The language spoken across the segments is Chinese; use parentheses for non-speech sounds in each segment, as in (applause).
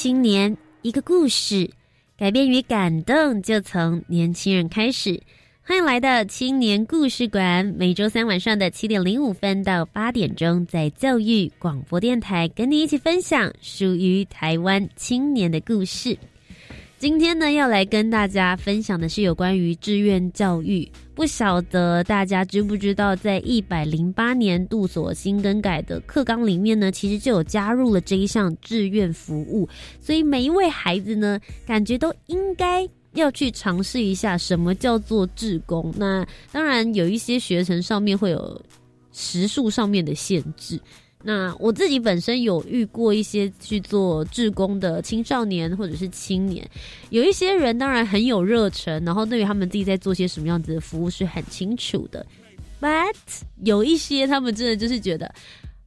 青年，一个故事，改变与感动就从年轻人开始。欢迎来到青年故事馆，每周三晚上的七点零五分到八点钟，在教育广播电台跟你一起分享属于台湾青年的故事。今天呢，要来跟大家分享的是有关于志愿教育。不晓得大家知不知道，在一百零八年度所新更改的课纲里面呢，其实就有加入了这一项志愿服务。所以每一位孩子呢，感觉都应该要去尝试一下什么叫做志工。那当然有一些学程上面会有时数上面的限制。那我自己本身有遇过一些去做志工的青少年或者是青年，有一些人当然很有热忱，然后对于他们自己在做些什么样子的服务是很清楚的。But 有一些他们真的就是觉得，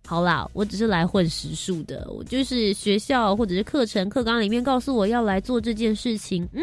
好啦，我只是来混时数的，我就是学校或者是课程课纲里面告诉我要来做这件事情，嗯，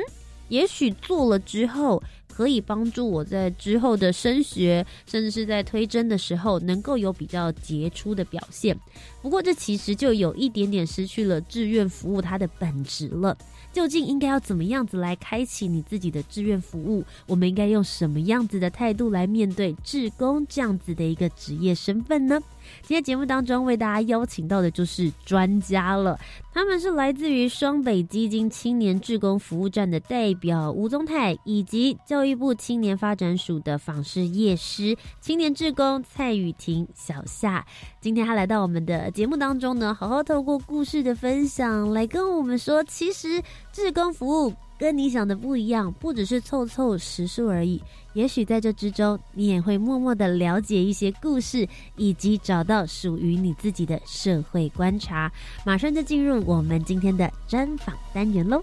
也许做了之后。可以帮助我在之后的升学，甚至是在推甄的时候，能够有比较杰出的表现。不过，这其实就有一点点失去了志愿服务它的本质了。究竟应该要怎么样子来开启你自己的志愿服务？我们应该用什么样子的态度来面对志工这样子的一个职业身份呢？今天节目当中为大家邀请到的就是专家了，他们是来自于双北基金青年志工服务站的代表吴宗泰，以及教育部青年发展署的访视业师青年志工蔡雨婷小夏。今天他来到我们的节目当中呢，好好透过故事的分享来跟我们说，其实志工服务。跟你想的不一样，不只是凑凑时数而已。也许在这之中，你也会默默的了解一些故事，以及找到属于你自己的社会观察。马上就进入我们今天的专访单元喽。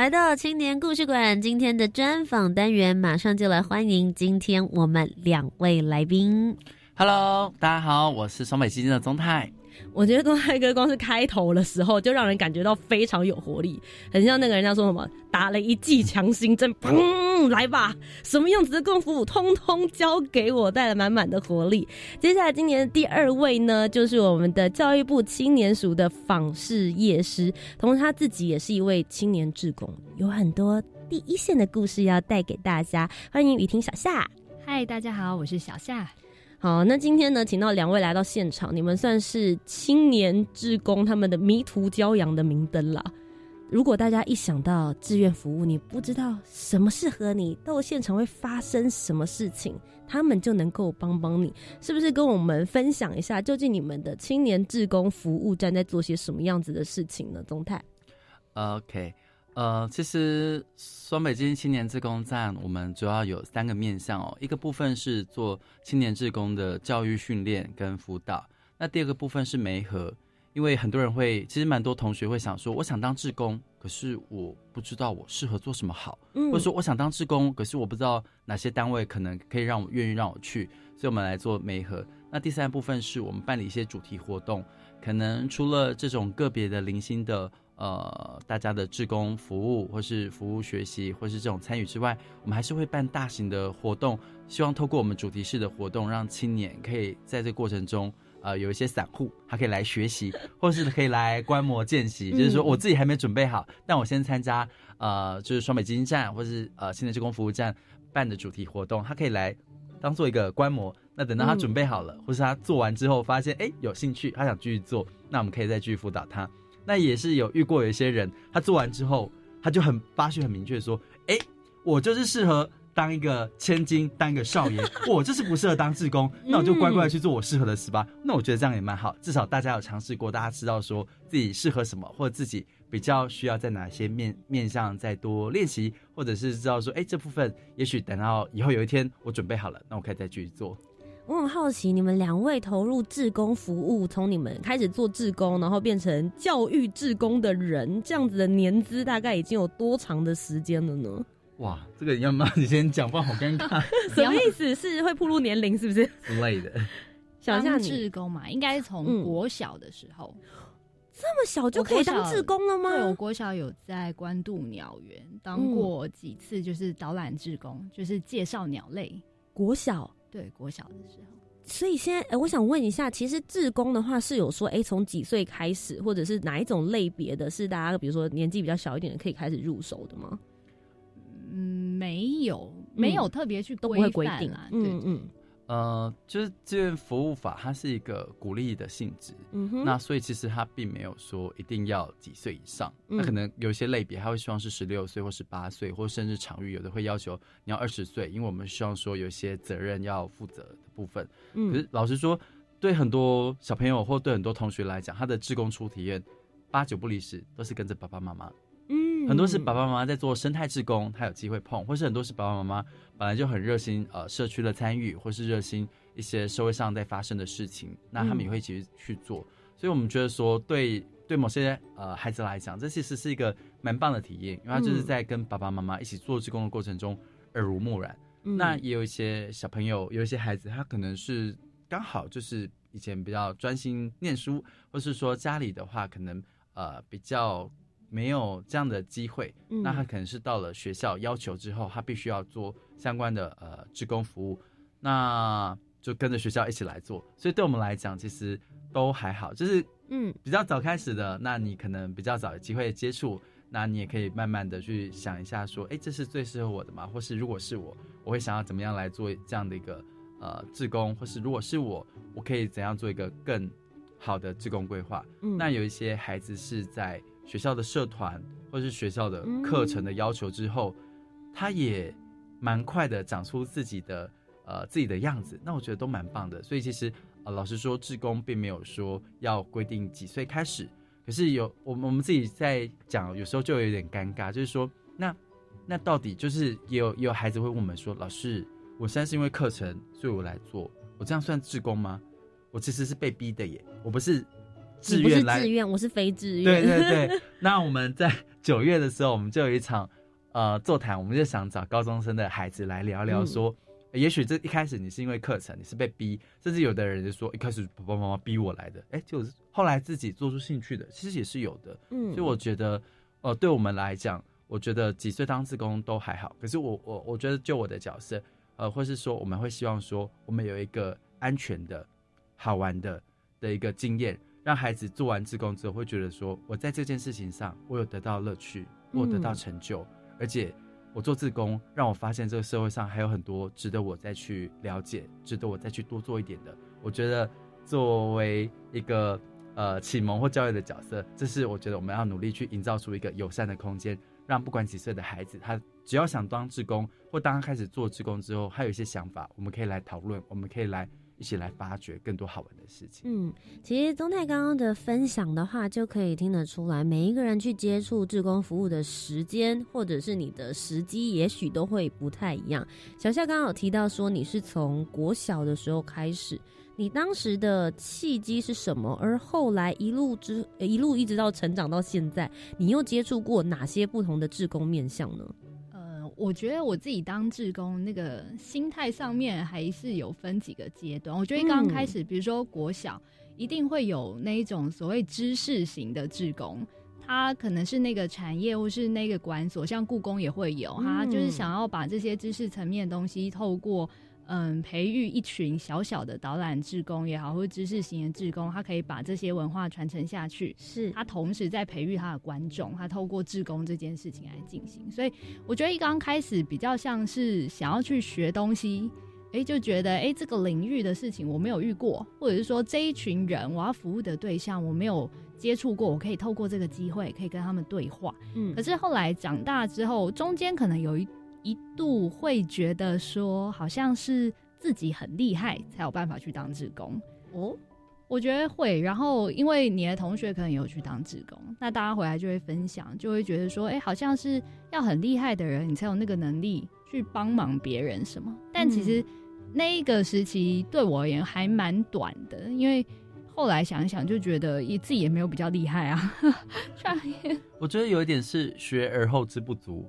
来到青年故事馆，今天的专访单元，马上就来欢迎今天我们两位来宾。Hello，大家好，我是双北基金的宗泰。我觉得东泰哥光是开头的时候就让人感觉到非常有活力，很像那个人家说什么打了一剂强心针，砰，来吧，什么样子的功夫，通通交给我，带来满满的活力。接下来今年的第二位呢，就是我们的教育部青年署的访视业师，同时他自己也是一位青年志工，有很多第一线的故事要带给大家。欢迎雨婷小夏。嗨，大家好，我是小夏。好，那今天呢，请到两位来到现场，你们算是青年志工他们的迷途骄阳的明灯啦。如果大家一想到志愿服务，你不知道什么适合你，到现场会发生什么事情，他们就能够帮帮你，是不是？跟我们分享一下，究竟你们的青年志工服务站在做些什么样子的事情呢？宗泰，OK，呃，其实双北基青年志工站，我们主要有三个面向哦。一个部分是做青年志工的教育训练跟辅导，那第二个部分是媒合。因为很多人会，其实蛮多同学会想说，我想当志工，可是我不知道我适合做什么好，或者说我想当志工，可是我不知道哪些单位可能可以让我愿意让我去，所以我们来做媒合。那第三部分是我们办理一些主题活动，可能除了这种个别的零星的。呃，大家的志工服务，或是服务学习，或是这种参与之外，我们还是会办大型的活动，希望透过我们主题式的活动，让青年可以在这过程中，呃，有一些散户，他可以来学习，或是可以来观摩见习。就是说，我自己还没准备好，但我先参加，呃，就是双北基金站，或是呃，青年志工服务站办的主题活动，他可以来当做一个观摩。那等到他准备好了，或是他做完之后发现，哎，有兴趣，他想继续做，那我们可以再继续辅导他。那也是有遇过有一些人，他做完之后，他就很发讯很明确说：“哎，我就是适合当一个千金，当一个少爷，(laughs) 我就是不适合当志工，那我就乖乖去做我适合的事吧。”那我觉得这样也蛮好，至少大家有尝试过，大家知道说自己适合什么，或者自己比较需要在哪些面面上再多练习，或者是知道说：“哎，这部分也许等到以后有一天我准备好了，那我可以再继续做。”我很好奇，你们两位投入志工服务，从你们开始做志工，然后变成教育志工的人，这样子的年资大概已经有多长的时间了呢？哇，这个要吗？(laughs) 你先讲，不然好尴尬。(laughs) 什么意思？是会暴露年龄是不是？之类的。(laughs) 想象志工嘛，应该是从国小的时候，这么小就可以当志工了吗？对，我国小有在关渡鸟园当过几次，就是导览志工，就是介绍鸟类。国小。对，国小的时候，所以现在，哎，我想问一下，其实志工的话是有说，哎，从几岁开始，或者是哪一种类别的，是大家比如说年纪比较小一点的可以开始入手的吗？嗯，没有，没有特别去都不会规定啊，嗯嗯。呃，就是志愿服务法，它是一个鼓励的性质，嗯哼，那所以其实它并没有说一定要几岁以上，那可能有一些类别，他会希望是十六岁或十八岁，或甚至场域有的会要求你要二十岁，因为我们希望说有些责任要负责的部分。可是老实说，对很多小朋友或对很多同学来讲，他的志工初体验八九不离十，都是跟着爸爸妈妈。嗯，很多是爸爸妈妈在做生态志工，他有机会碰，或是很多是爸爸妈妈本来就很热心呃社区的参与，或是热心一些社会上在发生的事情，那他们也会一起去做。所以我们觉得说，对对某些呃孩子来讲，这其实是一个蛮棒的体验，因为他就是在跟爸爸妈妈一起做志工的过程中耳濡目染。那也有一些小朋友，有一些孩子，他可能是刚好就是以前比较专心念书，或是说家里的话可能呃比较。没有这样的机会，那他可能是到了学校要求之后，他必须要做相关的呃职工服务，那就跟着学校一起来做。所以对我们来讲，其实都还好，就是嗯比较早开始的，那你可能比较早有机会接触，那你也可以慢慢的去想一下，说哎，这是最适合我的吗？或是如果是我，我会想要怎么样来做这样的一个呃志工，或是如果是我，我可以怎样做一个更好的志工规划？那有一些孩子是在。学校的社团或是学校的课程的要求之后，他也蛮快的长出自己的呃自己的样子，那我觉得都蛮棒的。所以其实呃老实说，志工并没有说要规定几岁开始，可是有我们我们自己在讲，有时候就有点尴尬，就是说那那到底就是也有也有孩子会问我们说，老师，我现在是因为课程所以我来做，我这样算志工吗？我其实是被逼的耶，我不是。志愿来，志愿我是非志愿。对对对，(laughs) 那我们在 (laughs) 九月的时候，我们就有一场呃座谈，我们就想找高中生的孩子来聊聊，说也许这一开始你是因为课程，你是被逼，甚至有的人就说一开始爸爸妈妈逼我来的，哎，就是后来自己做出兴趣的，其实也是有的。嗯，所以我觉得，呃，对我们来讲，我觉得几岁当志工都还好。可是我我我觉得就我的角色，呃，或是说我们会希望说，我们有一个安全的、好玩的的一个经验。让孩子做完志工之后，会觉得说，我在这件事情上，我有得到乐趣，我有得到成就，而且我做志工，让我发现这个社会上还有很多值得我再去了解，值得我再去多做一点的。我觉得作为一个呃启蒙或教育的角色，这是我觉得我们要努力去营造出一个友善的空间，让不管几岁的孩子，他只要想当志工，或当他开始做志工之后，他有一些想法，我们可以来讨论，我们可以来一起来发掘更多好玩的事情。嗯，其实宗泰刚刚的分享的话，就可以听得出来，每一个人去接触志工服务的时间，或者是你的时机，也许都会不太一样。小夏刚刚有提到说，你是从国小的时候开始，你当时的契机是什么？而后来一路之一路一直到成长到现在，你又接触过哪些不同的志工面向呢？我觉得我自己当志工，那个心态上面还是有分几个阶段。我觉得刚刚开始，比如说国小，一定会有那一种所谓知识型的志工，他可能是那个产业或是那个管所，像故宫也会有，他就是想要把这些知识层面的东西透过。嗯，培育一群小小的导览志工也好，或者知识型的志工，他可以把这些文化传承下去。是他同时在培育他的观众，他透过志工这件事情来进行。所以我觉得一刚开始比较像是想要去学东西，哎，就觉得哎这个领域的事情我没有遇过，或者是说这一群人我要服务的对象我没有接触过，我可以透过这个机会可以跟他们对话。嗯，可是后来长大之后，中间可能有一。一度会觉得说，好像是自己很厉害才有办法去当志工哦。我觉得会，然后因为你的同学可能有去当志工，那大家回来就会分享，就会觉得说，哎，好像是要很厉害的人，你才有那个能力去帮忙别人什么。但其实那一个时期对我而言还蛮短的，因为后来想一想，就觉得也自己也没有比较厉害啊。(laughs) 我觉得有一点是学而后知不足。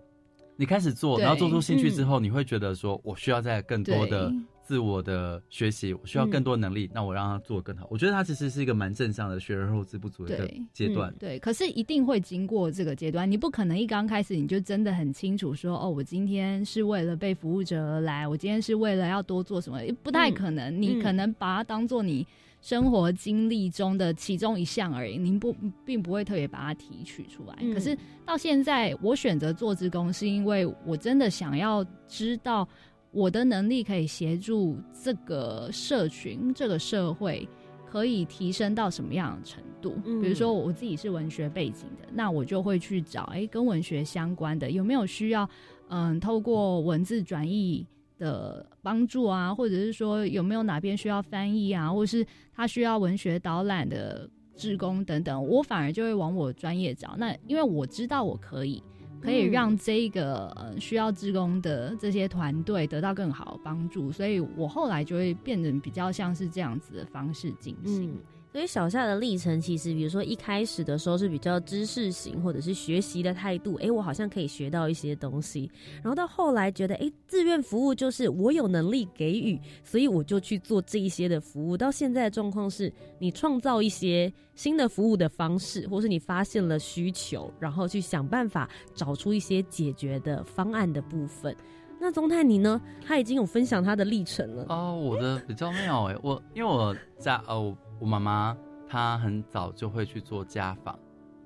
你开始做，然后做出兴趣之后，你会觉得说，我需要在更多的自我的学习，我需要更多能力，那我让他做更好。我觉得他其实是一个蛮正向的学而后知不足的一个阶段。对，可是一定会经过这个阶段，你不可能一刚开始你就真的很清楚说，哦，我今天是为了被服务者而来，我今天是为了要多做什么，不太可能。你可能把它当做你。生活经历中的其中一项而已，您不并不会特别把它提取出来。可是到现在，我选择做职工，是因为我真的想要知道我的能力可以协助这个社群、这个社会可以提升到什么样的程度。比如说，我自己是文学背景的，那我就会去找，哎，跟文学相关的有没有需要？嗯，透过文字转译。的帮助啊，或者是说有没有哪边需要翻译啊，或者是他需要文学导览的志工等等，我反而就会往我专业找。那因为我知道我可以，可以让这个呃需要志工的这些团队得到更好的帮助，所以我后来就会变得比较像是这样子的方式进行。所以小夏的历程，其实比如说一开始的时候是比较知识型，或者是学习的态度，哎，我好像可以学到一些东西。然后到后来觉得，哎，自愿服务就是我有能力给予，所以我就去做这一些的服务。到现在的状况是，你创造一些新的服务的方式，或是你发现了需求，然后去想办法找出一些解决的方案的部分。那宗泰你呢？他已经有分享他的历程了。哦，我的比较妙哎，我因为我在哦。我妈妈她很早就会去做家访，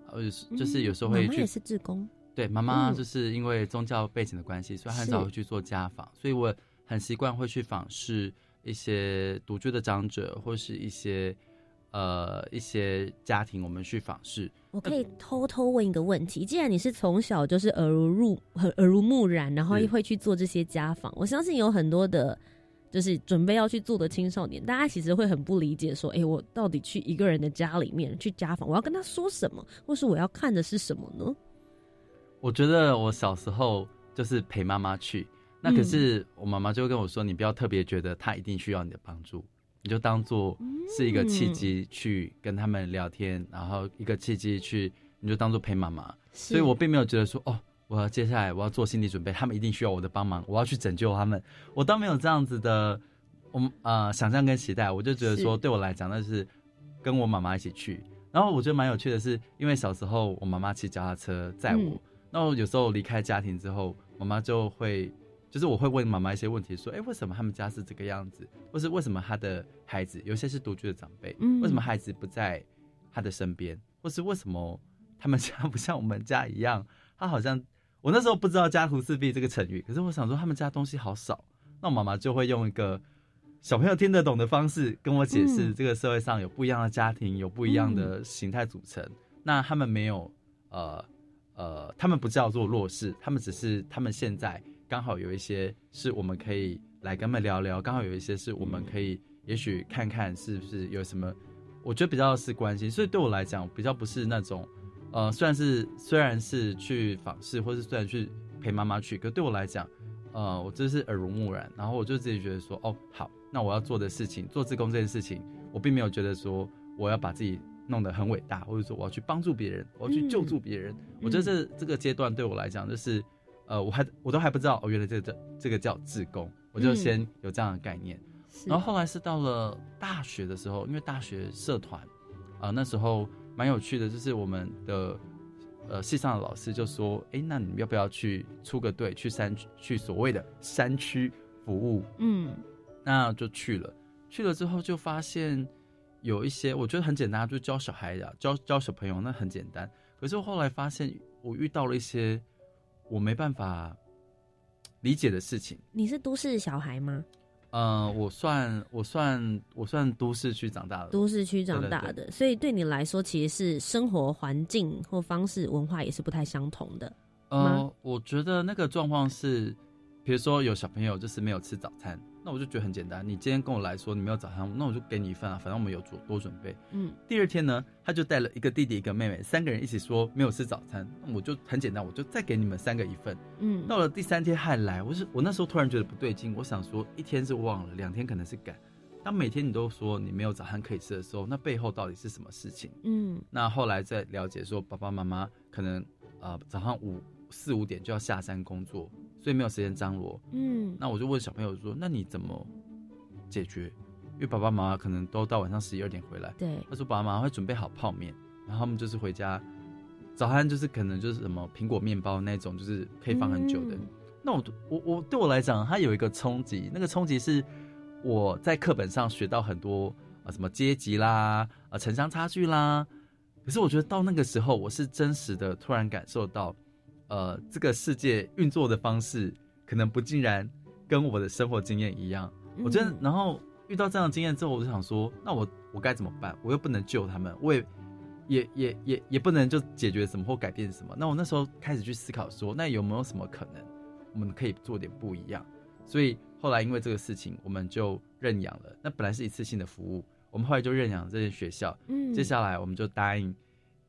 呃，就是有时候会去。也是志工。对，妈妈就是因为宗教背景的关系，所以很早会去做家访，所以我很习惯会去访视一些独居的长者，或是一些呃一些家庭，我们去访视。我可以偷偷问一个问题：既然你是从小就是耳濡入耳濡目染，然后会去做这些家访，我相信有很多的。就是准备要去做的青少年，大家其实会很不理解，说：“哎，我到底去一个人的家里面去家访，我要跟他说什么，或是我要看的是什么呢？”我觉得我小时候就是陪妈妈去，那可是我妈妈就会跟我说：“你不要特别觉得她一定需要你的帮助，你就当做是一个契机去跟他们聊天，然后一个契机去，你就当做陪妈妈。”所以我并没有觉得说：“哦。”我要接下来，我要做心理准备，他们一定需要我的帮忙，我要去拯救他们。我倒没有这样子的，我呃想象跟期待，我就觉得说，对我来讲，那是跟我妈妈一起去。然后我觉得蛮有趣的是，因为小时候我妈妈骑脚踏车载我，那我有时候离开家庭之后，妈妈就会，就是我会问妈妈一些问题，说，哎，为什么他们家是这个样子？或是为什么他的孩子有些是独居的长辈，为什么孩子不在他的身边？或是为什么他们家不像我们家一样，他好像。我那时候不知道“家徒四壁”这个成语，可是我想说他们家东西好少，那我妈妈就会用一个小朋友听得懂的方式跟我解释，这个社会上有不一样的家庭，有不一样的形态组成。那他们没有呃呃，他们不叫做弱势，他们只是他们现在刚好有一些是我们可以来跟他们聊聊，刚好有一些是我们可以也许看看是不是有什么，我觉得比较是关心。所以对我来讲，比较不是那种，呃，虽然是虽然是去访视，或是虽然去陪妈妈去，可对我来讲，呃，我真是耳濡目染。然后我就自己觉得说，哦，好，那我要做的事情，做自工这件事情，我并没有觉得说我要把自己弄得很伟大，或者说我要去帮助别人，我要去救助别人。我觉得这这个阶段对我来讲，就是，呃，我还我都还不知道，哦，原来这个这个叫自工，我就先有这样的概念。然后后来是到了大学的时候，因为大学社团，啊，那时候蛮有趣的，就是我们的呃系上的老师就说，哎，那你们要不要去出个队，去山去所谓的山区服务？嗯，那就去了。去了之后就发现有一些，我觉得很简单，就教小孩呀，教教小朋友，那很简单。可是我后来发现，我遇到了一些我没办法理解的事情。你是都市小孩吗？嗯，我算我算我算都市区长大的，都市区长大的，所以对你来说，其实是生活环境或方式、文化也是不太相同的。呃，我觉得那个状况是，比如说有小朋友就是没有吃早餐。那我就觉得很简单，你今天跟我来说你没有早餐，那我就给你一份啊，反正我们有做多准备。嗯，第二天呢，他就带了一个弟弟一个妹妹，三个人一起说没有吃早餐，那我就很简单，我就再给你们三个一份。嗯，到了第三天还来，我是我那时候突然觉得不对劲，我想说一天是忘了，两天可能是赶。当每天你都说你没有早餐可以吃的时候，那背后到底是什么事情？嗯，那后来再了解说爸爸妈妈可能呃早上五四五点就要下山工作。所以没有时间张罗，嗯，那我就问小朋友说：“那你怎么解决？”因为爸爸妈妈可能都到晚上十一二点回来，对，他说爸爸妈妈会准备好泡面，然后他们就是回家早餐就是可能就是什么苹果面包那种，就是可以放很久的。那我我我对我来讲，它有一个冲击，那个冲击是我在课本上学到很多啊什么阶级啦啊城乡差距啦，可是我觉得到那个时候，我是真实的突然感受到。呃，这个世界运作的方式可能不尽然跟我的生活经验一样。我真的，然后遇到这样的经验之后，我就想说，那我我该怎么办？我又不能救他们，我也也也也也不能就解决什么或改变什么。那我那时候开始去思考说，那有没有什么可能我们可以做点不一样？所以后来因为这个事情，我们就认养了。那本来是一次性的服务，我们后来就认养这些学校。嗯，接下来我们就答应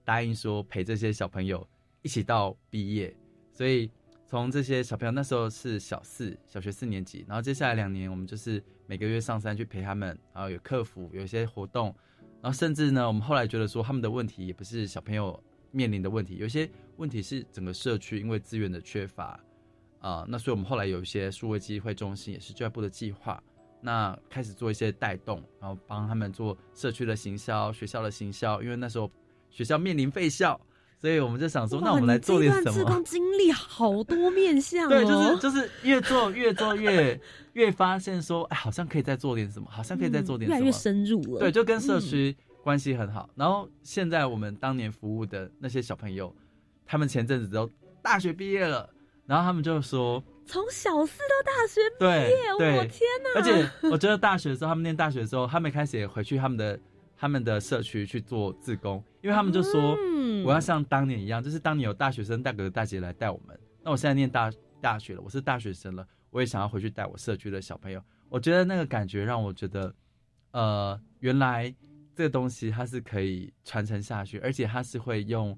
答应说陪这些小朋友。一起到毕业，所以从这些小朋友那时候是小四，小学四年级，然后接下来两年我们就是每个月上山去陪他们，然后有客服，有一些活动，然后甚至呢，我们后来觉得说他们的问题也不是小朋友面临的问题，有些问题是整个社区因为资源的缺乏啊，那所以我们后来有一些数位机会中心也是教育部的计划，那开始做一些带动，然后帮他们做社区的行销、学校的行销，因为那时候学校面临废校。所以我们就想说，那我们来做点什么？自工经历好多面向，对，就是就是越做越做越 (laughs) 越发现说，哎，好像可以再做点什么，好像可以再做点什么，越来越深入了。对，就跟社区关系很好。然后现在我们当年服务的那些小朋友，他们前阵子都大学毕业了，然后他们就说，从小四到大学毕业，我天哪！而且我觉得大学的时候，他们念大学的时候，他们开始也回去他们的。他们的社区去做自工，因为他们就说，我要像当年一样，就是当年有大学生大哥哥大姐来带我们。那我现在念大大学了，我是大学生了，我也想要回去带我社区的小朋友。我觉得那个感觉让我觉得，呃，原来这个东西它是可以传承下去，而且它是会用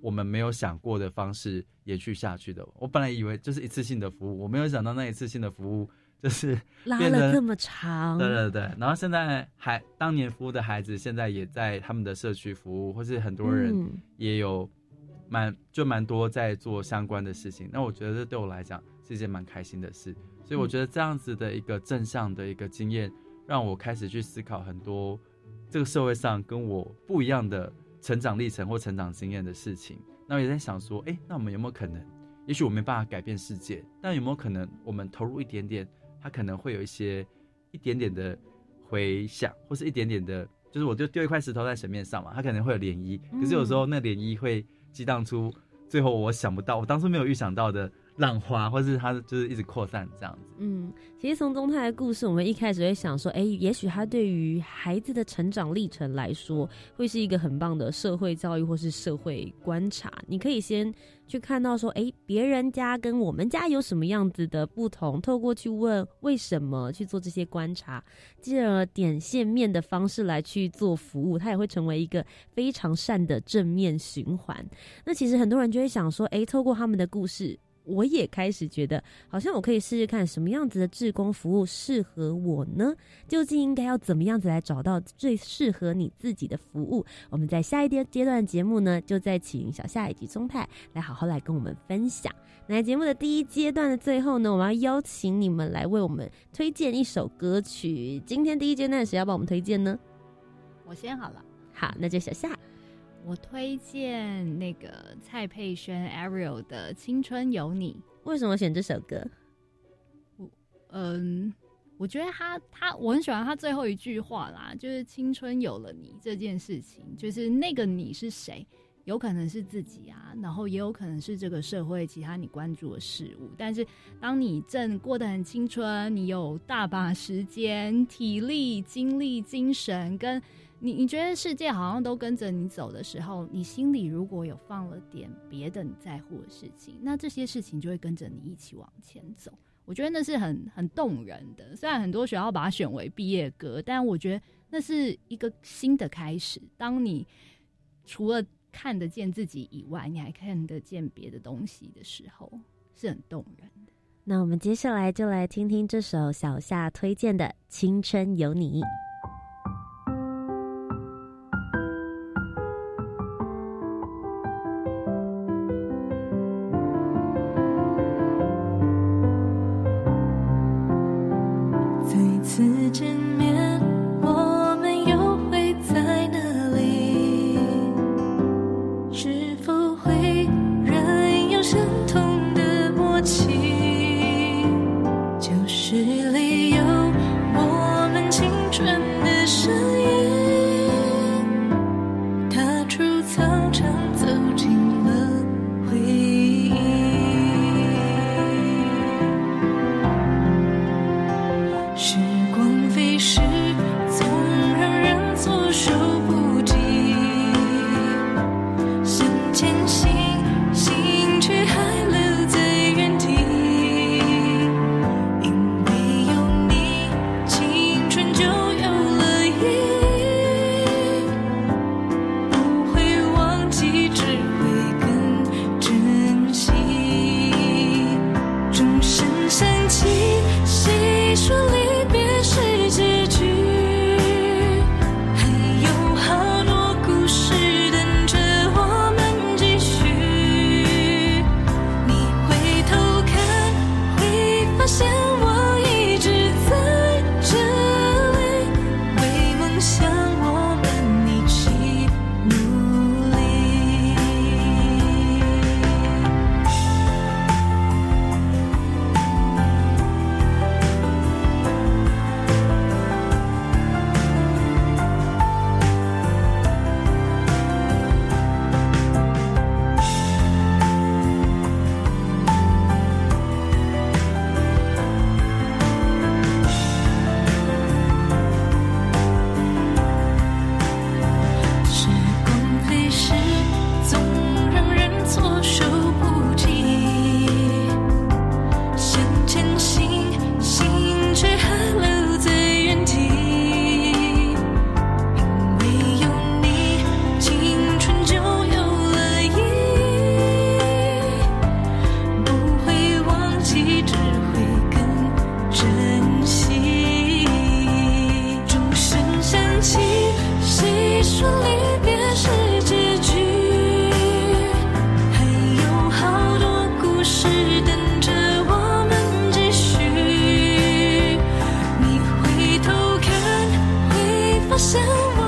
我们没有想过的方式延续下去的。我本来以为就是一次性的服务，我没有想到那一次性的服务。就是拉了这么长，对对对。然后现在还当年服务的孩子，现在也在他们的社区服务，或是很多人也有蛮就蛮多在做相关的事情。那我觉得这对我来讲是一件蛮开心的事。所以我觉得这样子的一个正向的一个经验，让我开始去思考很多这个社会上跟我不一样的成长历程或成长经验的事情。那我也在想说，哎，那我们有没有可能？也许我没办法改变世界，但有没有可能我们投入一点点？它可能会有一些一点点的回响，或是一点点的，就是我就丢一块石头在水面上嘛，它可能会有涟漪。可是有时候那涟漪会激荡出最后我想不到，我当初没有预想到的浪花，或是它就是一直扩散这样子。嗯，其实从宗泰的故事，我们一开始会想说，哎，也许他对于孩子的成长历程来说，会是一个很棒的社会教育或是社会观察。你可以先去看到说，哎，别人家跟我们家有什么样子的不同，透过去问为什么去做这些观察，进而点线面的方式来去做服务，它也会成为一个非常善的正面循环。那其实很多人就会想说，哎，透过他们的故事。我也开始觉得，好像我可以试试看什么样子的志工服务适合我呢？究竟应该要怎么样子来找到最适合你自己的服务？我们在下一阶阶段节目呢，就再请小夏以及中泰来好好来跟我们分享。那节目的第一阶段的最后呢，我们要邀请你们来为我们推荐一首歌曲。今天第一阶段谁要帮我们推荐呢？我先好了。好，那就小夏。我推荐那个蔡佩轩 Ariel 的《青春有你》。为什么选这首歌？我嗯，我觉得他他我很喜欢他最后一句话啦，就是“青春有了你”这件事情，就是那个你是谁？有可能是自己啊，然后也有可能是这个社会其他你关注的事物。但是当你正过得很青春，你有大把时间、体力、精力、精神跟。你你觉得世界好像都跟着你走的时候，你心里如果有放了点别的你在乎的事情，那这些事情就会跟着你一起往前走。我觉得那是很很动人的。虽然很多学校把它选为毕业歌，但我觉得那是一个新的开始。当你除了看得见自己以外，你还看得见别的东西的时候，是很动人的。那我们接下来就来听听这首小夏推荐的《青春有你》。想我。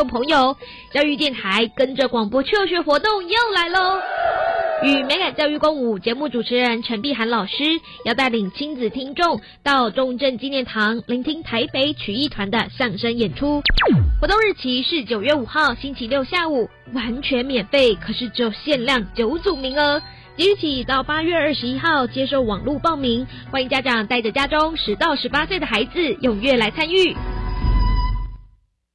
众朋友，教育电台跟着广播求学活动又来喽！与美感教育共舞节目主持人陈碧涵老师要带领亲子听众到中正纪念堂聆听台北曲艺团的相声演出。活动日期是九月五号星期六下午，完全免费，可是只有限量九组名额。即日起到八月二十一号接受网络报名，欢迎家长带着家中十到十八岁的孩子踊跃来参与。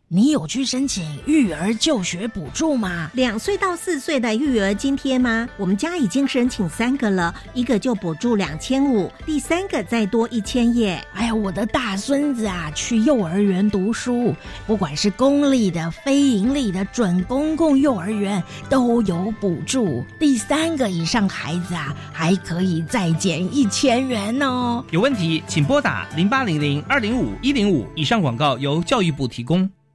你有去申请育儿就学补助吗？两岁到四岁的育儿津贴吗？我们家已经申请三个了，一个就补助两千五，第三个再多一千耶。哎呀，我的大孙子啊，去幼儿园读书，不管是公立的、非盈利的、准公共幼儿园都有补助。第三个以上孩子啊，还可以再减一千元哦。有问题请拨打零八零零二零五一零五。以上广告由教育部提供。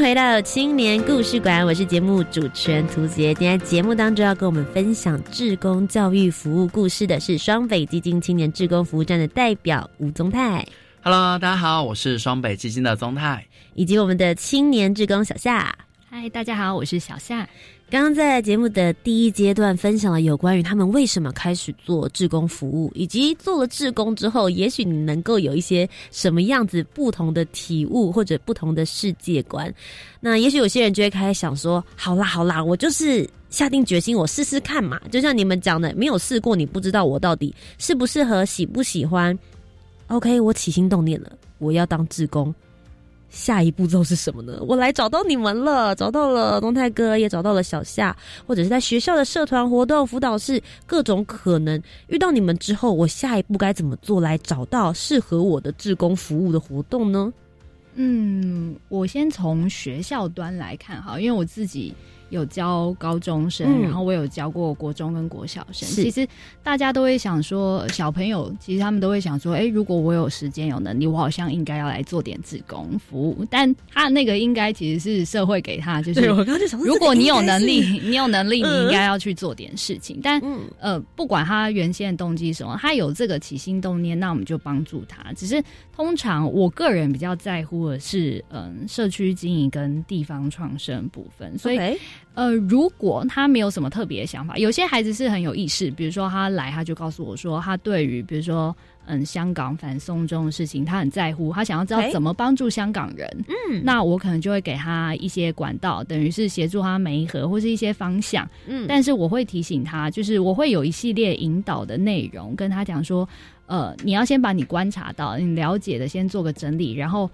回到青年故事馆，我是节目主持人涂杰。今天节目当中要跟我们分享志工教育服务故事的是双北基金青年志工服务站的代表吴宗泰。Hello，大家好，我是双北基金的宗泰，以及我们的青年志工小夏。嗨，大家好，我是小夏。刚刚在节目的第一阶段分享了有关于他们为什么开始做志工服务，以及做了志工之后，也许你能够有一些什么样子不同的体悟或者不同的世界观。那也许有些人就会开始想说：好啦好啦，我就是下定决心，我试试看嘛。就像你们讲的，没有试过，你不知道我到底适不适合，喜不喜欢。OK，我起心动念了，我要当志工。下一步骤是什么呢？我来找到你们了，找到了东泰哥，也找到了小夏，或者是在学校的社团活动、辅导室，各种可能遇到你们之后，我下一步该怎么做来找到适合我的志工服务的活动呢？嗯，我先从学校端来看哈，因为我自己。有教高中生，然后我有教过国中跟国小生。其实大家都会想说，小朋友其实他们都会想说，哎，如果我有时间有能力，我好像应该要来做点自工服务。但他那个应该其实是社会给他，就是如果你有能力，你有能力，你应该要去做点事情。但呃，不管他原先的动机什么，他有这个起心动念，那我们就帮助他。只是通常我个人比较在乎的是，嗯，社区经营跟地方创生部分，所以。呃，如果他没有什么特别的想法，有些孩子是很有意识，比如说他来，他就告诉我说，他对于比如说嗯香港反送中的事情，他很在乎，他想要知道怎么帮助香港人。嗯，那我可能就会给他一些管道，等于是协助他每一盒或是一些方向。嗯，但是我会提醒他，就是我会有一系列引导的内容，跟他讲说，呃，你要先把你观察到、你了解的先做个整理，然后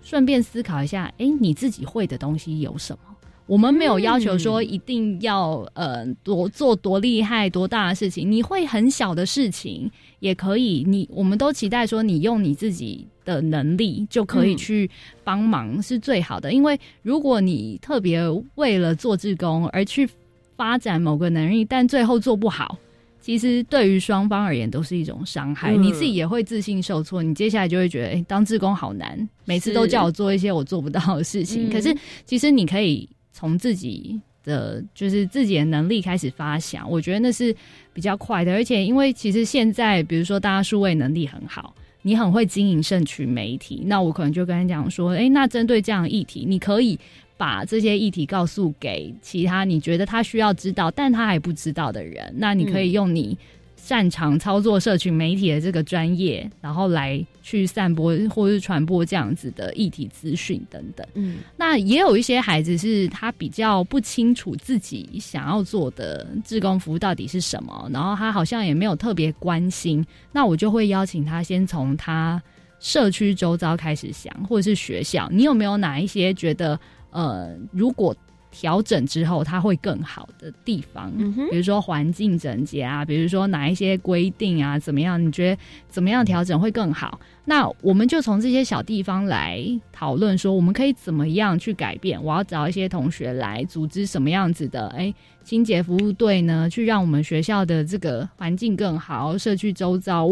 顺便思考一下，哎，你自己会的东西有什么？我们没有要求说一定要呃多做多厉害多大的事情，你会很小的事情也可以。你我们都期待说你用你自己的能力就可以去帮忙是最好的。因为如果你特别为了做志工而去发展某个能力，但最后做不好，其实对于双方而言都是一种伤害。你自己也会自信受挫，你接下来就会觉得哎，当志工好难，每次都叫我做一些我做不到的事情。可是其实你可以。从自己的就是自己的能力开始发想，我觉得那是比较快的。而且，因为其实现在，比如说大家数位能力很好，你很会经营社群媒体，那我可能就跟你讲说，哎，那针对这样的议题，你可以把这些议题告诉给其他你觉得他需要知道，但他还不知道的人。那你可以用你。擅长操作社群媒体的这个专业，然后来去散播或是传播这样子的议题资讯等等。嗯，那也有一些孩子是他比较不清楚自己想要做的志工服务到底是什么，然后他好像也没有特别关心，那我就会邀请他先从他社区周遭开始想，或者是学校，你有没有哪一些觉得呃，如果调整之后，它会更好的地方，比如说环境整洁啊，比如说哪一些规定啊，怎么样？你觉得怎么样调整会更好？那我们就从这些小地方来讨论，说我们可以怎么样去改变。我要找一些同学来组织什么样子的哎清洁服务队呢？去让我们学校的这个环境更好，社区周遭，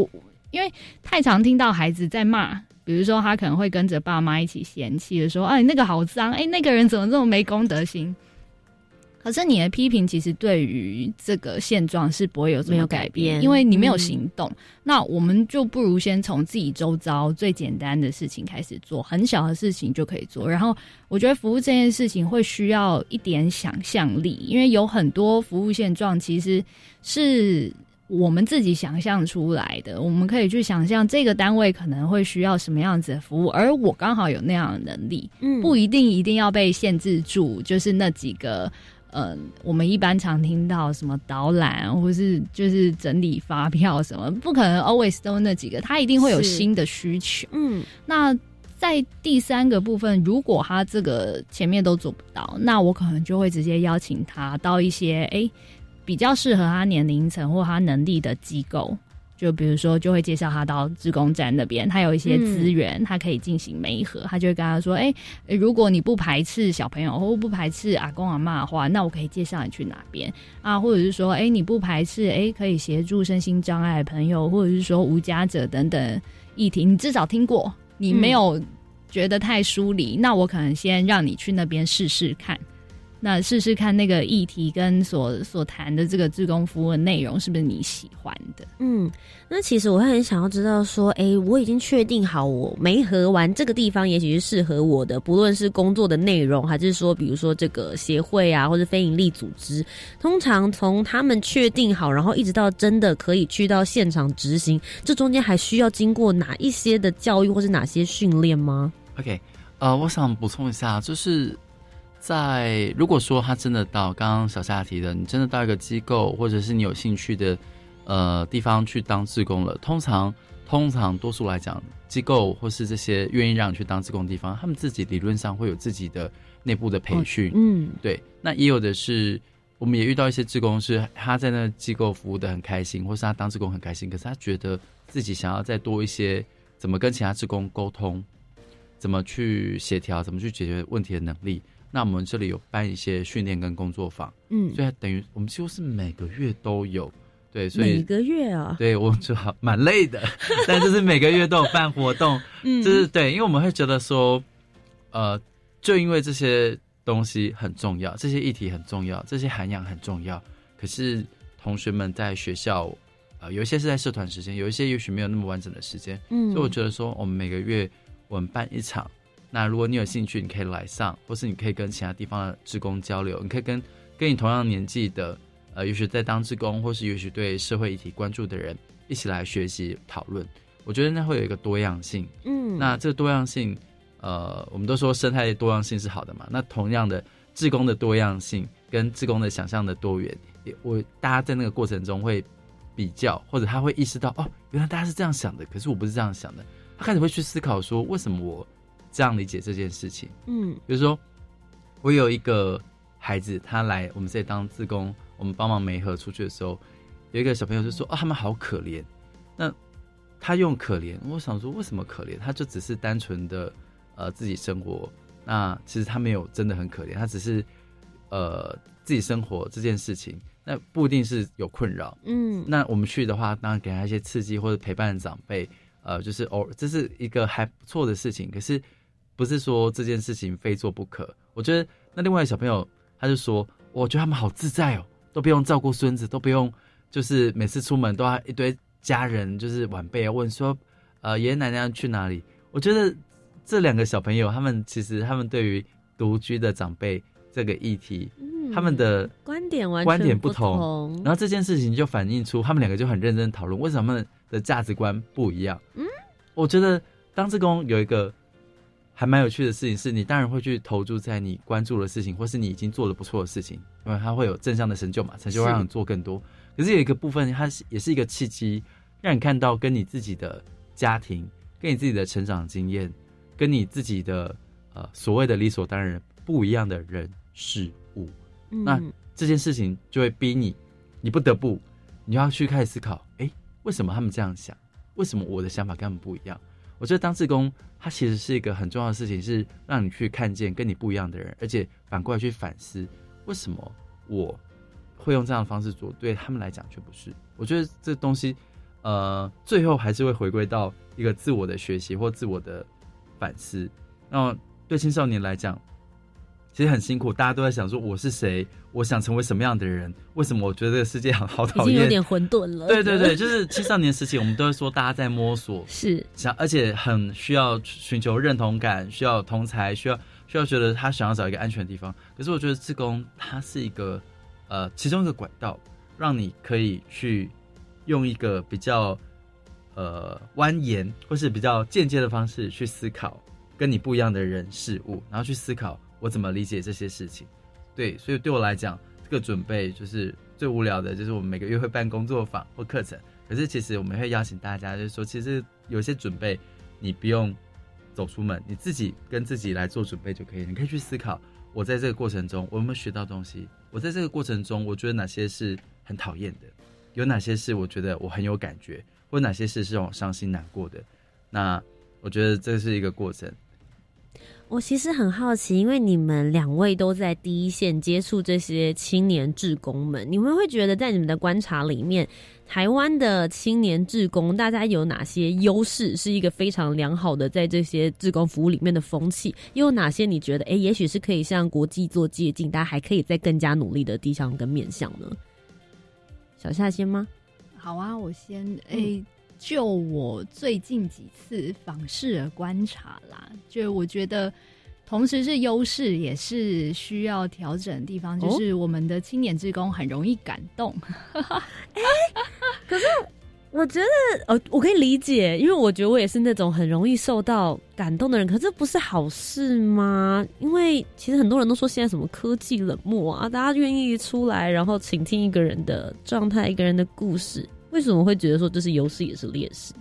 因为太常听到孩子在骂。比如说，他可能会跟着爸妈一起嫌弃的说：“哎，那个好脏！哎，那个人怎么这么没公德心？”可是你的批评其实对于这个现状是不会有什么改变，因为你没有行动。那我们就不如先从自己周遭最简单的事情开始做，很小的事情就可以做。然后，我觉得服务这件事情会需要一点想象力，因为有很多服务现状其实是。我们自己想象出来的，我们可以去想象这个单位可能会需要什么样子的服务，而我刚好有那样的能力，嗯，不一定一定要被限制住，就是那几个，嗯，我们一般常听到什么导览，或是就是整理发票什么，不可能 always 都那几个，他一定会有新的需求，嗯，那在第三个部分，如果他这个前面都做不到，那我可能就会直接邀请他到一些，哎。比较适合他年龄层或他能力的机构，就比如说，就会介绍他到职工站那边，他有一些资源，他可以进行媒合。他就会跟他说：“哎，如果你不排斥小朋友或不排斥阿公阿妈的话，那我可以介绍你去哪边啊？或者是说，哎，你不排斥，哎，可以协助身心障碍朋友，或者是说无家者等等议题，你至少听过，你没有觉得太疏离，那我可能先让你去那边试试看。”那试试看那个议题跟所所谈的这个志工服务的内容是不是你喜欢的？嗯，那其实我会很想要知道说，哎，我已经确定好我没合完这个地方，也许是适合我的，不论是工作的内容，还是说，比如说这个协会啊，或者非营利组织，通常从他们确定好，然后一直到真的可以去到现场执行，这中间还需要经过哪一些的教育或是哪些训练吗？OK，呃，我想补充一下，就是。在如果说他真的到刚刚小夏提的，你真的到一个机构，或者是你有兴趣的呃地方去当志工了，通常通常多数来讲，机构或是这些愿意让你去当志工的地方，他们自己理论上会有自己的内部的培训，嗯，对。那也有的是，我们也遇到一些志工是他在那机构服务的很开心，或是他当志工很开心，可是他觉得自己想要再多一些怎么跟其他志工沟通，怎么去协调，怎么去解决问题的能力。那我们这里有办一些训练跟工作坊，嗯，所以等于我们几乎是每个月都有，对，所以每个月啊，对我就好蛮累的，(laughs) 但就是每个月都有办活动，嗯，就是对，因为我们会觉得说，呃，就因为这些东西很重要，这些议题很重要，这些涵养很重要，可是同学们在学校，呃，有一些是在社团时间，有一些也许没有那么完整的时间，嗯，所以我觉得说，我们每个月我们办一场。那如果你有兴趣，你可以来上，或是你可以跟其他地方的职工交流。你可以跟跟你同样年纪的，呃，也许在当职工，或是也许对社会议题关注的人，一起来学习讨论。我觉得那会有一个多样性。嗯，那这个多样性，呃，我们都说生态多样性是好的嘛。那同样的，职工的多样性跟职工的想象的多元，也我大家在那个过程中会比较，或者他会意识到，哦，原来大家是这样想的，可是我不是这样想的。他开始会去思考说，为什么我。这样理解这件事情，嗯，比如说，我有一个孩子，他来我们这里当自工，我们帮忙媒合出去的时候，有一个小朋友就说：“哦，他们好可怜。”那他用可怜，我想说，为什么可怜？他就只是单纯的呃自己生活，那其实他没有真的很可怜，他只是呃自己生活这件事情，那不一定是有困扰，嗯。那我们去的话，当然给他一些刺激或者陪伴长辈，呃，就是偶这是一个还不错的事情，可是。不是说这件事情非做不可，我觉得那另外小朋友他就说，我觉得他们好自在哦，都不用照顾孙子，都不用，就是每次出门都要一堆家人，就是晚辈要问说，呃，爷爷奶奶要去哪里？我觉得这两个小朋友他们其实他们对于独居的长辈这个议题，他们的观点完观点不同，然后这件事情就反映出他们两个就很认真讨论为什么的价值观不一样。嗯，我觉得当志工有一个还蛮有趣的事情，是你当然会去投注在你关注的事情，或是你已经做了不错的事情，因为它会有正向的成就嘛，成就会让你做更多。可是有一个部分，它是也是一个契机，让你看到跟你自己的家庭、跟你自己的成长经验、跟你自己的呃所谓的理所当然不一样的人事物。那这件事情就会逼你，你不得不，你要去开始思考：哎，为什么他们这样想？为什么我的想法跟他们不一样？我觉得当志工，它其实是一个很重要的事情，是让你去看见跟你不一样的人，而且反过来去反思，为什么我。会用这样的方式做，对他们来讲却不是。我觉得这东西，呃，最后还是会回归到一个自我的学习或自我的反思。那对青少年来讲，其实很辛苦，大家都在想说我是谁，我想成为什么样的人？为什么我觉得这个世界好好讨厌，有点混沌了。对对对，就是青少年时期，我们都会说大家在摸索，是想，而且很需要寻求认同感，需要同才，需要需要觉得他想要找一个安全的地方。可是我觉得自工它是一个。呃，其中一个管道，让你可以去用一个比较呃蜿蜒或是比较间接的方式去思考跟你不一样的人事物，然后去思考我怎么理解这些事情。对，所以对我来讲，这个准备就是最无聊的，就是我们每个月会办工作坊或课程。可是其实我们会邀请大家，就是说，其实有些准备你不用走出门，你自己跟自己来做准备就可以。你可以去思考，我在这个过程中我有没有学到东西。我在这个过程中，我觉得哪些是很讨厌的，有哪些是我觉得我很有感觉，或哪些事是让我伤心难过的。那我觉得这是一个过程。我其实很好奇，因为你们两位都在第一线接触这些青年志工们，你们会觉得在你们的观察里面，台湾的青年志工大家有哪些优势，是一个非常良好的在这些志工服务里面的风气？又有哪些你觉得，哎，也许是可以向国际做借鉴，大家还可以再更加努力的地方跟面向呢？小夏先吗？好啊，我先诶。就我最近几次访视的观察啦，就我觉得，同时是优势，也是需要调整的地方。就是我们的青年职工很容易感动。(laughs) 哎，可是我觉得，呃，我可以理解，因为我觉得我也是那种很容易受到感动的人。可这不是好事吗？因为其实很多人都说现在什么科技冷漠啊，大家愿意出来，然后倾听一个人的状态，一个人的故事。为什么会觉得说这是优势也是劣势？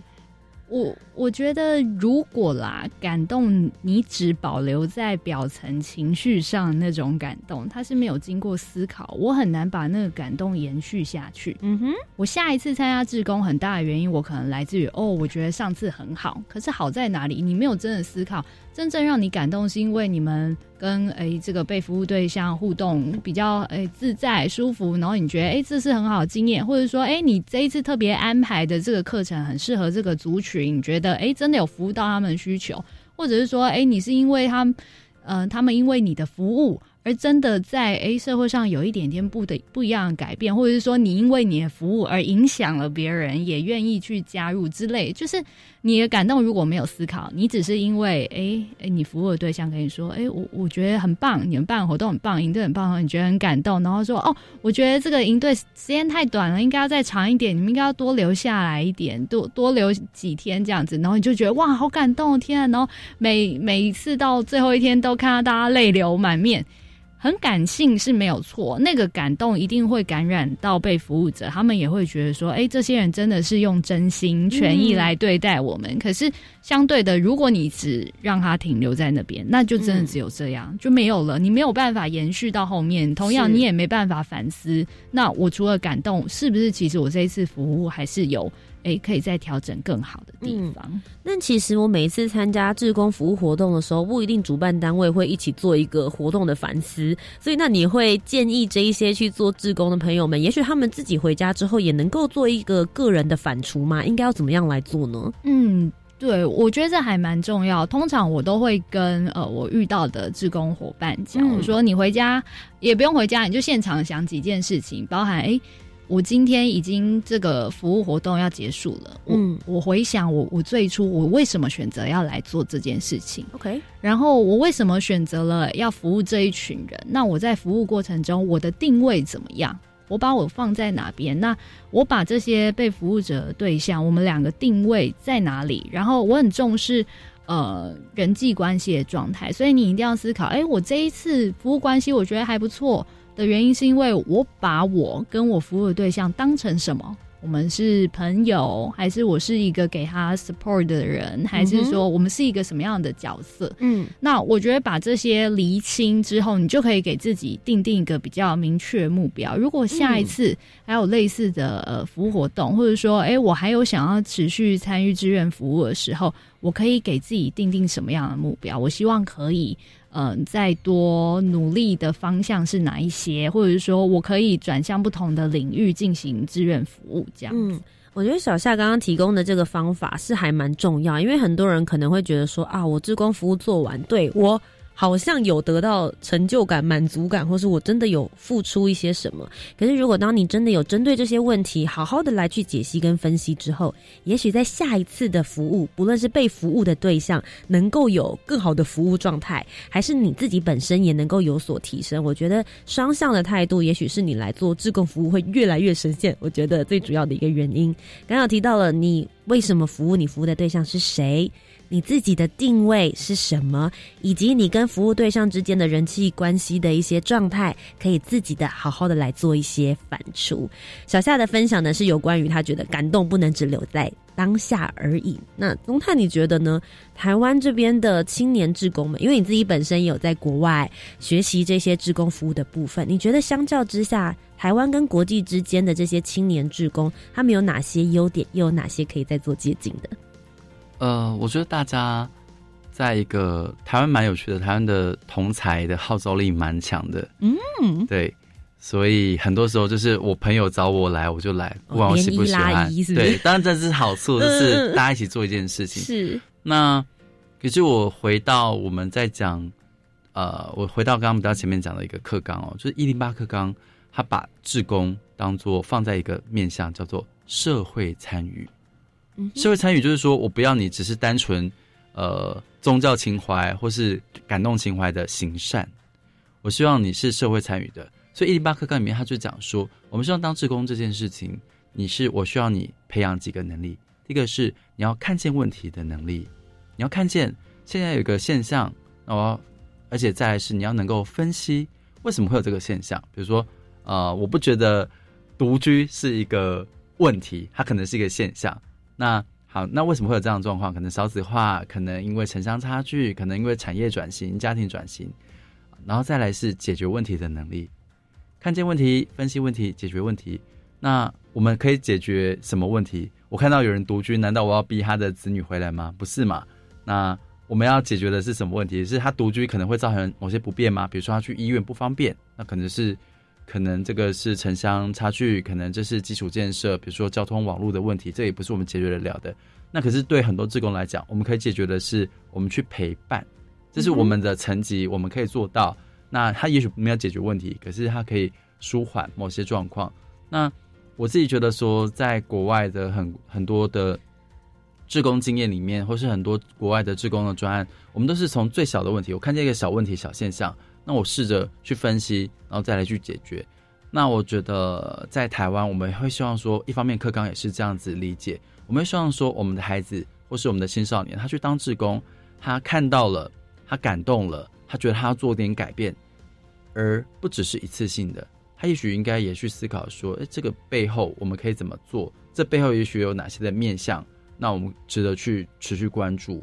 我我觉得如果啦，感动你只保留在表层情绪上那种感动，它是没有经过思考，我很难把那个感动延续下去。嗯哼，我下一次参加志工很大的原因，我可能来自于哦，我觉得上次很好，可是好在哪里？你没有真的思考。真正让你感动，是因为你们跟诶这个被服务对象互动比较诶自在舒服，然后你觉得诶这是很好的经验，或者说诶你这一次特别安排的这个课程很适合这个族群，你觉得诶真的有服务到他们的需求，或者是说诶你是因为他们，嗯他们因为你的服务。而真的在诶社会上有一点点不的不一样的改变，或者是说你因为你的服务而影响了别人，也愿意去加入之类，就是你的感动如果没有思考，你只是因为诶诶你服务的对象跟你说，诶我我觉得很棒，你们办活动很棒，营队很棒，你觉得很感动，然后说哦，我觉得这个营队时间太短了，应该要再长一点，你们应该要多留下来一点，多多留几天这样子，然后你就觉得哇好感动天啊，然后每每一次到最后一天都看到大家泪流满面。很感性是没有错，那个感动一定会感染到被服务者，他们也会觉得说，哎，这些人真的是用真心全意来对待我们。可是相对的，如果你只让他停留在那边，那就真的只有这样就没有了，你没有办法延续到后面。同样，你也没办法反思。那我除了感动，是不是其实我这一次服务还是有？哎，可以再调整更好的地方。那其实我每一次参加志工服务活动的时候，不一定主办单位会一起做一个活动的反思。所以，那你会建议这一些去做志工的朋友们，也许他们自己回家之后也能够做一个个人的反刍吗？应该要怎么样来做呢？嗯，对，我觉得这还蛮重要。通常我都会跟呃我遇到的志工伙伴讲，我说你回家也不用回家，你就现场想几件事情，包含哎。我今天已经这个服务活动要结束了，嗯，我回想我我最初我为什么选择要来做这件事情，OK，然后我为什么选择了要服务这一群人？那我在服务过程中我的定位怎么样？我把我放在哪边？那我把这些被服务者对象，我们两个定位在哪里？然后我很重视呃人际关系的状态，所以你一定要思考，哎，我这一次服务关系我觉得还不错。的原因是因为我把我跟我服务的对象当成什么？我们是朋友，还是我是一个给他 support 的人，还是说我们是一个什么样的角色？嗯，那我觉得把这些厘清之后，你就可以给自己定定一个比较明确目标。如果下一次还有类似的呃服务活动，或者说哎我还有想要持续参与志愿服务的时候，我可以给自己定定什么样的目标？我希望可以。嗯，再多努力的方向是哪一些？或者是说我可以转向不同的领域进行志愿服务，这样子。我觉得小夏刚刚提供的这个方法是还蛮重要，因为很多人可能会觉得说啊，我志工服务做完，对我。好像有得到成就感、满足感，或是我真的有付出一些什么。可是，如果当你真的有针对这些问题，好好的来去解析跟分析之后，也许在下一次的服务，不论是被服务的对象能够有更好的服务状态，还是你自己本身也能够有所提升。我觉得双向的态度，也许是你来做志工服务会越来越实现。我觉得最主要的一个原因，刚刚提到了你为什么服务，你服务的对象是谁。你自己的定位是什么，以及你跟服务对象之间的人际关系的一些状态，可以自己的好好的来做一些反刍。小夏的分享呢，是有关于他觉得感动不能只留在当下而已。那宗泰，你觉得呢？台湾这边的青年志工们，因为你自己本身有在国外学习这些志工服务的部分，你觉得相较之下，台湾跟国际之间的这些青年志工，他们有哪些优点，又有哪些可以再做接近的？呃，我觉得大家在一个台湾蛮有趣的，台湾的同才的号召力蛮强的，嗯，对，所以很多时候就是我朋友找我来，我就来，不管我喜不喜欢，对，当然这是好处，就是大家一起做一件事情。是，那可是我回到我们在讲，呃，我回到刚刚比较前面讲的一个课纲哦，就是一零八课纲，他把志工当做放在一个面向，叫做社会参与。社会参与就是说，我不要你只是单纯，呃，宗教情怀或是感动情怀的行善，我希望你是社会参与的。所以一零八课纲里面，他就讲说，我们希望当志工这件事情，你是我需要你培养几个能力。第一个是你要看见问题的能力，你要看见现在有一个现象，哦，而且再是你要能够分析为什么会有这个现象。比如说，呃，我不觉得独居是一个问题，它可能是一个现象。那好，那为什么会有这样的状况？可能少子化，可能因为城乡差距，可能因为产业转型、家庭转型，然后再来是解决问题的能力，看见问题、分析问题、解决问题。那我们可以解决什么问题？我看到有人独居，难道我要逼他的子女回来吗？不是嘛？那我们要解决的是什么问题？是他独居可能会造成某些不便吗？比如说他去医院不方便，那可能是。可能这个是城乡差距，可能这是基础建设，比如说交通网络的问题，这也不是我们解决得了的。那可是对很多职工来讲，我们可以解决的是，我们去陪伴，这是我们的层级，我们可以做到。那他也许没有解决问题，可是他可以舒缓某些状况。那我自己觉得说，在国外的很很多的志工经验里面，或是很多国外的志工的专案，我们都是从最小的问题，我看见一个小问题、小现象。那我试着去分析，然后再来去解决。那我觉得在台湾，我们会希望说，一方面课纲也是这样子理解，我们会希望说，我们的孩子或是我们的青少年，他去当志工，他看到了，他感动了，他觉得他要做点改变，而不只是一次性的。他也许应该也去思考说，哎，这个背后我们可以怎么做？这背后也许有哪些的面向？那我们值得去持续关注。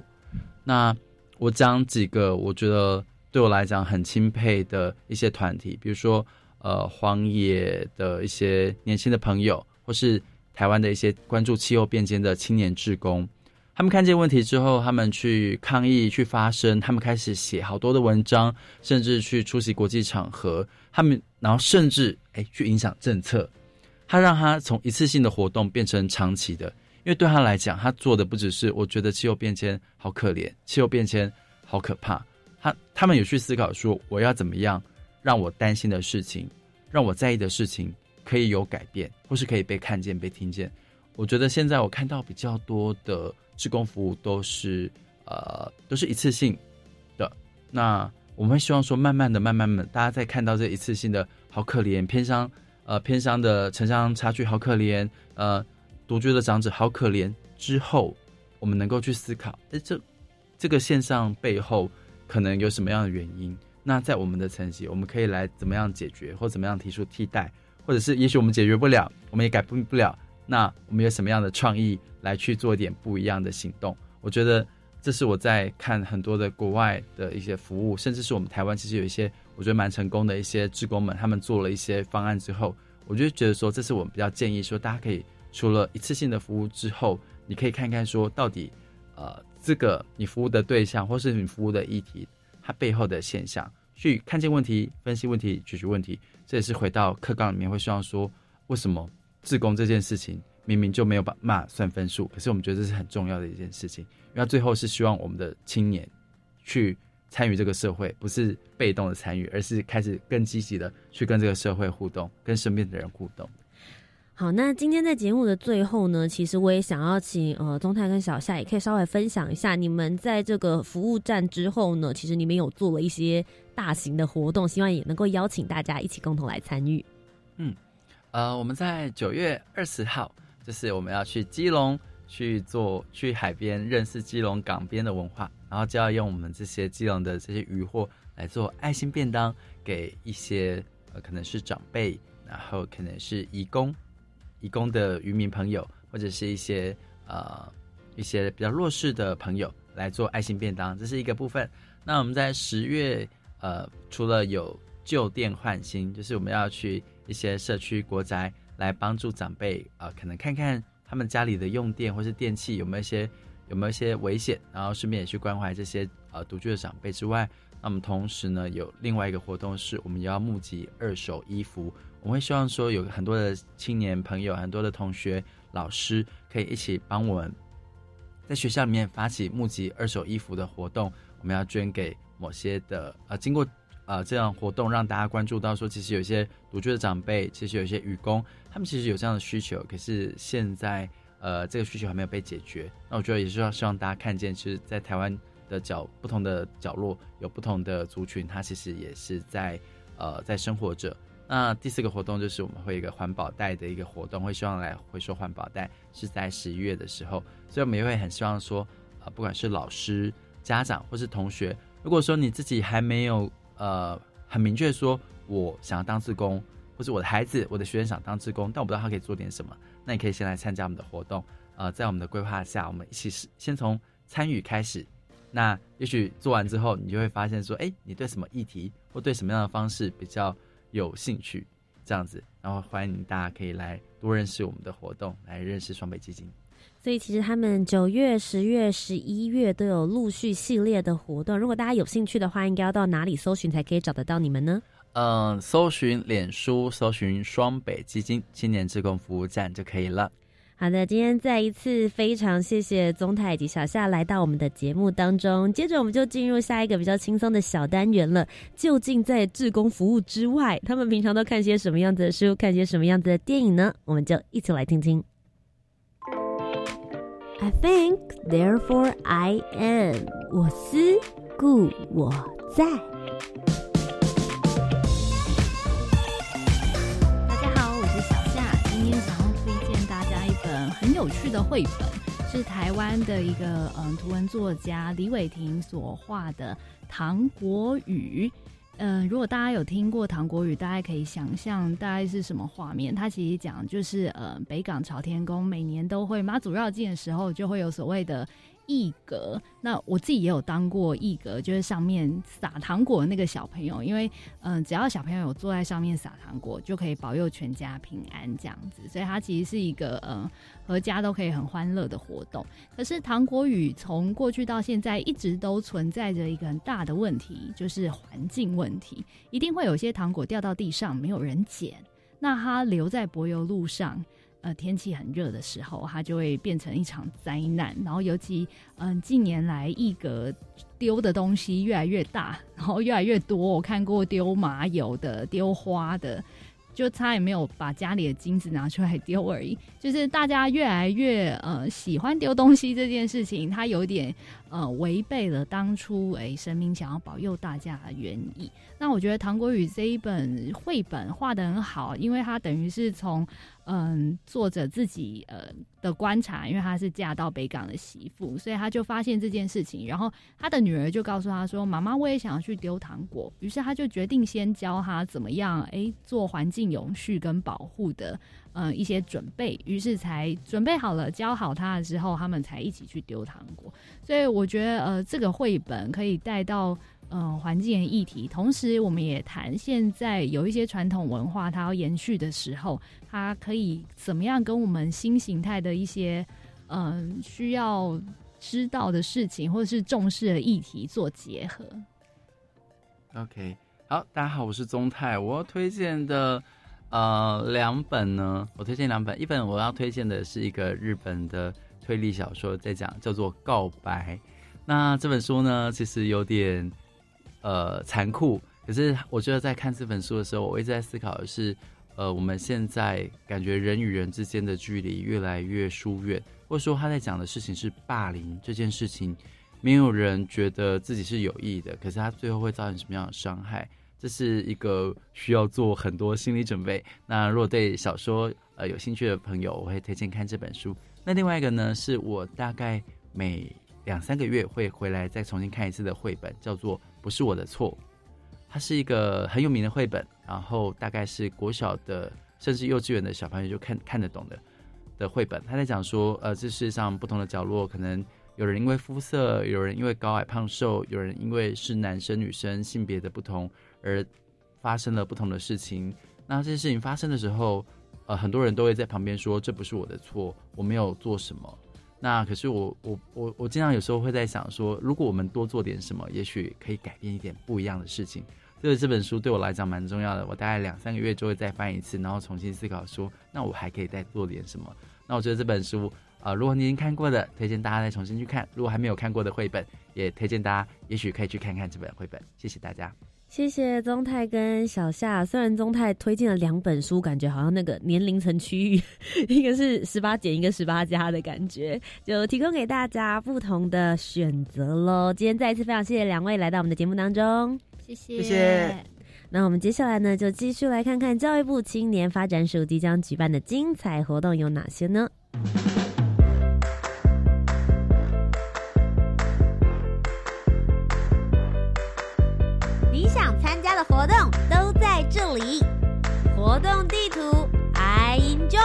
那我讲几个，我觉得。对我来讲很钦佩的一些团体，比如说呃荒野的一些年轻的朋友，或是台湾的一些关注气候变迁的青年志工，他们看见问题之后，他们去抗议、去发声，他们开始写好多的文章，甚至去出席国际场合，他们然后甚至哎去影响政策，他让他从一次性的活动变成长期的，因为对他来讲，他做的不只是我觉得气候变迁好可怜，气候变迁好可怕。他他们有去思考说，我要怎么样让我担心的事情，让我在意的事情可以有改变，或是可以被看见、被听见。我觉得现在我看到比较多的志工服务都是呃都是一次性的。那我们会希望说，慢慢的、慢慢的，大家在看到这一次性的好可怜偏乡呃偏乡的城乡差距好可怜呃独居的长者好可怜之后，我们能够去思考，哎，这这个现象背后可能有什么样的原因？那在我们的层级，我们可以来怎么样解决，或怎么样提出替代，或者是也许我们解决不了，我们也改变不了，那我们有什么样的创意来去做一点不一样的行动？我觉得这是我在看很多的国外的一些服务，甚至是我们台湾其实有一些我觉得蛮成功的一些职工们，他们做了一些方案之后，我就觉得说，这是我们比较建议说，大家可以除了一次性的服务之后，你可以看看说，到底呃这个你服务的对象或是你服务的议题，它背后的现象。去看见问题、分析问题、解决问题，这也是回到课纲里面会希望说，为什么自工这件事情明明就没有把骂算分数，可是我们觉得这是很重要的一件事情，因为最后是希望我们的青年去参与这个社会，不是被动的参与，而是开始更积极的去跟这个社会互动，跟身边的人互动。好，那今天在节目的最后呢，其实我也想要请呃宗泰跟小夏也可以稍微分享一下，你们在这个服务站之后呢，其实你们有做了一些大型的活动，希望也能够邀请大家一起共同来参与。嗯，呃，我们在九月二十号，就是我们要去基隆去做去海边认识基隆港边的文化，然后就要用我们这些基隆的这些渔货来做爱心便当，给一些呃可能是长辈，然后可能是义工。义工的渔民朋友，或者是一些呃一些比较弱势的朋友来做爱心便当，这是一个部分。那我们在十月呃，除了有旧店换新，就是我们要去一些社区国宅来帮助长辈啊，可能看看他们家里的用电或是电器有没有一些有没有一些危险，然后顺便也去关怀这些呃独居的长辈之外，那么同时呢，有另外一个活动是我们也要募集二手衣服。我会希望说，有很多的青年朋友、很多的同学、老师，可以一起帮我们，在学校里面发起募集二手衣服的活动。我们要捐给某些的呃，经过呃这样活动，让大家关注到说，其实有些独居的长辈，其实有些愚工，他们其实有这样的需求，可是现在呃这个需求还没有被解决。那我觉得也是要希望大家看见，其实，在台湾的角不同的角落，有不同的族群，他其实也是在呃在生活着。那第四个活动就是我们会一个环保袋的一个活动，会希望来回收环保袋，是在十一月的时候，所以我们也会很希望说，呃，不管是老师、家长或是同学，如果说你自己还没有呃很明确说我想要当志工，或是我的孩子、我的学生想当志工，但我不知道他可以做点什么，那你可以先来参加我们的活动，呃，在我们的规划下，我们一起是先从参与开始，那也许做完之后，你就会发现说，哎，你对什么议题或对什么样的方式比较。有兴趣这样子，然后欢迎大家可以来多认识我们的活动，来认识双北基金。所以其实他们九月、十月、十一月都有陆续系列的活动。如果大家有兴趣的话，应该要到哪里搜寻才可以找得到你们呢？嗯，搜寻脸书，搜寻双北基金青年志工服务站就可以了。好的，今天再一次非常谢谢宗太以及小夏来到我们的节目当中。接着我们就进入下一个比较轻松的小单元了。究竟在志工服务之外，他们平常都看些什么样子的书，看些什么样子的电影呢？我们就一起来听听。I think, therefore I am。我思故我在。有趣的绘本是台湾的一个嗯图文作家李伟霆所画的《唐国语》。嗯，如果大家有听过《唐国语》，大家可以想象大概是什么画面。它其实讲就是呃北港朝天宫每年都会妈祖绕境的时候，就会有所谓的。一格，那我自己也有当过一格，就是上面撒糖果的那个小朋友，因为嗯，只要小朋友有坐在上面撒糖果，就可以保佑全家平安这样子，所以它其实是一个嗯，阖家都可以很欢乐的活动。可是糖果雨从过去到现在一直都存在着一个很大的问题，就是环境问题，一定会有些糖果掉到地上，没有人捡，那它留在柏油路上。呃，天气很热的时候，它就会变成一场灾难。然后，尤其嗯，近年来一格丢的东西越来越大，(laughs) 然后越来越多。我看过丢麻油的、丢花的，就差也没有把家里的金子拿出来丢而已。就是大家越来越呃喜欢丢东西这件事情，它有点呃违背了当初诶神明想要保佑大家的原意。那我觉得《唐国宇》这一本绘本画的很好，因为他等于是从。嗯，作者自己呃的观察，因为他是嫁到北港的媳妇，所以他就发现这件事情。然后他的女儿就告诉他说：“妈妈，我也想要去丢糖果。”于是他就决定先教他怎么样哎做环境永续跟保护的嗯一些准备。于是才准备好了教好他了之后，他们才一起去丢糖果。所以我觉得呃这个绘本可以带到。嗯，环境议题，同时我们也谈现在有一些传统文化，它要延续的时候，它可以怎么样跟我们新形态的一些嗯需要知道的事情，或者是重视的议题做结合。OK，好，大家好，我是宗泰，我要推荐的呃两本呢，我推荐两本，一本我要推荐的是一个日本的推理小说，在讲叫做《告白》，那这本书呢，其实有点。呃，残酷。可是我觉得在看这本书的时候，我一直在思考的是，呃，我们现在感觉人与人之间的距离越来越疏远，或者说他在讲的事情是霸凌这件事情，没有人觉得自己是有意的，可是他最后会造成什么样的伤害？这是一个需要做很多心理准备。那如果对小说呃有兴趣的朋友，我会推荐看这本书。那另外一个呢，是我大概每两三个月会回来再重新看一次的绘本，叫做。不是我的错，它是一个很有名的绘本，然后大概是国小的甚至幼稚园的小朋友就看看得懂的的绘本。他在讲说，呃，这世上不同的角落，可能有人因为肤色，有人因为高矮胖瘦，有人因为是男生女生性别的不同而发生了不同的事情。那这些事情发生的时候，呃，很多人都会在旁边说，这不是我的错，我没有做什么。那可是我我我我经常有时候会在想说，如果我们多做点什么，也许可以改变一点不一样的事情。所以这本书对我来讲蛮重要的。我大概两三个月就会再翻一次，然后重新思考说，那我还可以再做点什么。那我觉得这本书啊，如果您已经看过的，推荐大家再重新去看；如果还没有看过的绘本，也推荐大家也许可以去看看这本绘本。谢谢大家。谢谢宗泰跟小夏。虽然宗泰推荐了两本书，感觉好像那个年龄层区域，(laughs) 一个是十八减，一个十八加的感觉，就提供给大家不同的选择喽。今天再一次非常谢谢两位来到我们的节目当中，谢谢。谢谢。那我们接下来呢，就继续来看看教育部青年发展署即将举办的精彩活动有哪些呢？活动都在这里，活动地图 I enjoy。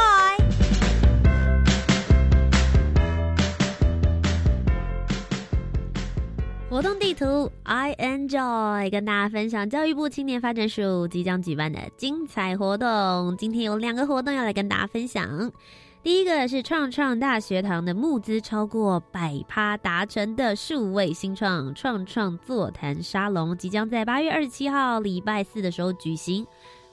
活动地图 I enjoy，跟大家分享教育部青年发展署即将举办的精彩活动。今天有两个活动要来跟大家分享。第一个是创创大学堂的募资超过百趴达成的数位新创创创座谈沙龙，即将在八月二十七号礼拜四的时候举行。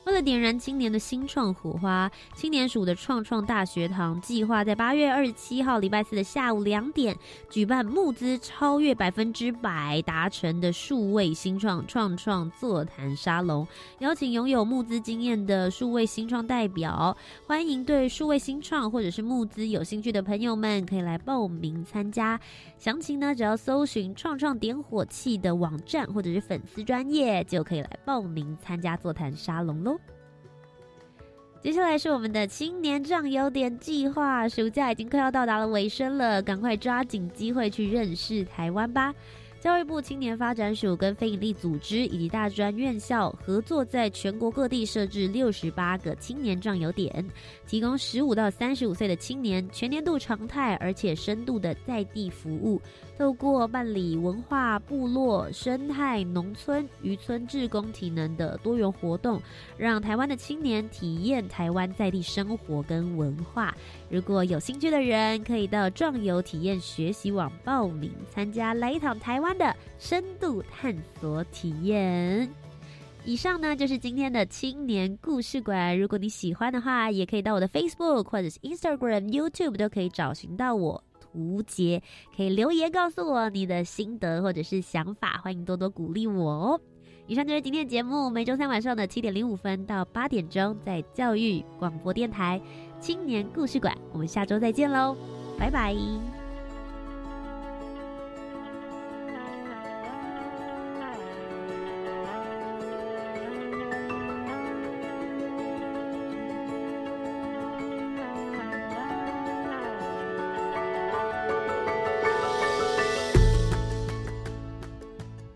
为了点燃青年的新创火花，青年署的创创大学堂计划在八月二十七号礼拜四的下午两点举办募资超越百分之百达成的数位新创创创座谈沙龙，邀请拥有募资经验的数位新创代表，欢迎对数位新创或者是募资有兴趣的朋友们可以来报名参加。详情呢，只要搜寻创创点火器的网站或者是粉丝专业，就可以来报名参加座谈沙龙喽。接下来是我们的青年壮游点计划，暑假已经快要到达了尾声了，赶快抓紧机会去认识台湾吧！教育部青年发展署跟非营利组织以及大专院校合作，在全国各地设置六十八个青年壮游点，提供十五到三十五岁的青年全年度常态而且深度的在地服务。透过办理文化、部落、生态、农村、渔村志工体能的多元活动，让台湾的青年体验台湾在地生活跟文化。如果有兴趣的人，可以到壮游体验学习网报名参加，来一趟台湾的深度探索体验。以上呢就是今天的青年故事馆。如果你喜欢的话，也可以到我的 Facebook 或者是 Instagram、YouTube 都可以找寻到我。图杰可以留言告诉我你的心得或者是想法，欢迎多多鼓励我哦。以上就是今天的节目，每周三晚上的七点零五分到八点钟，在教育广播电台青年故事馆，我们下周再见喽，拜拜。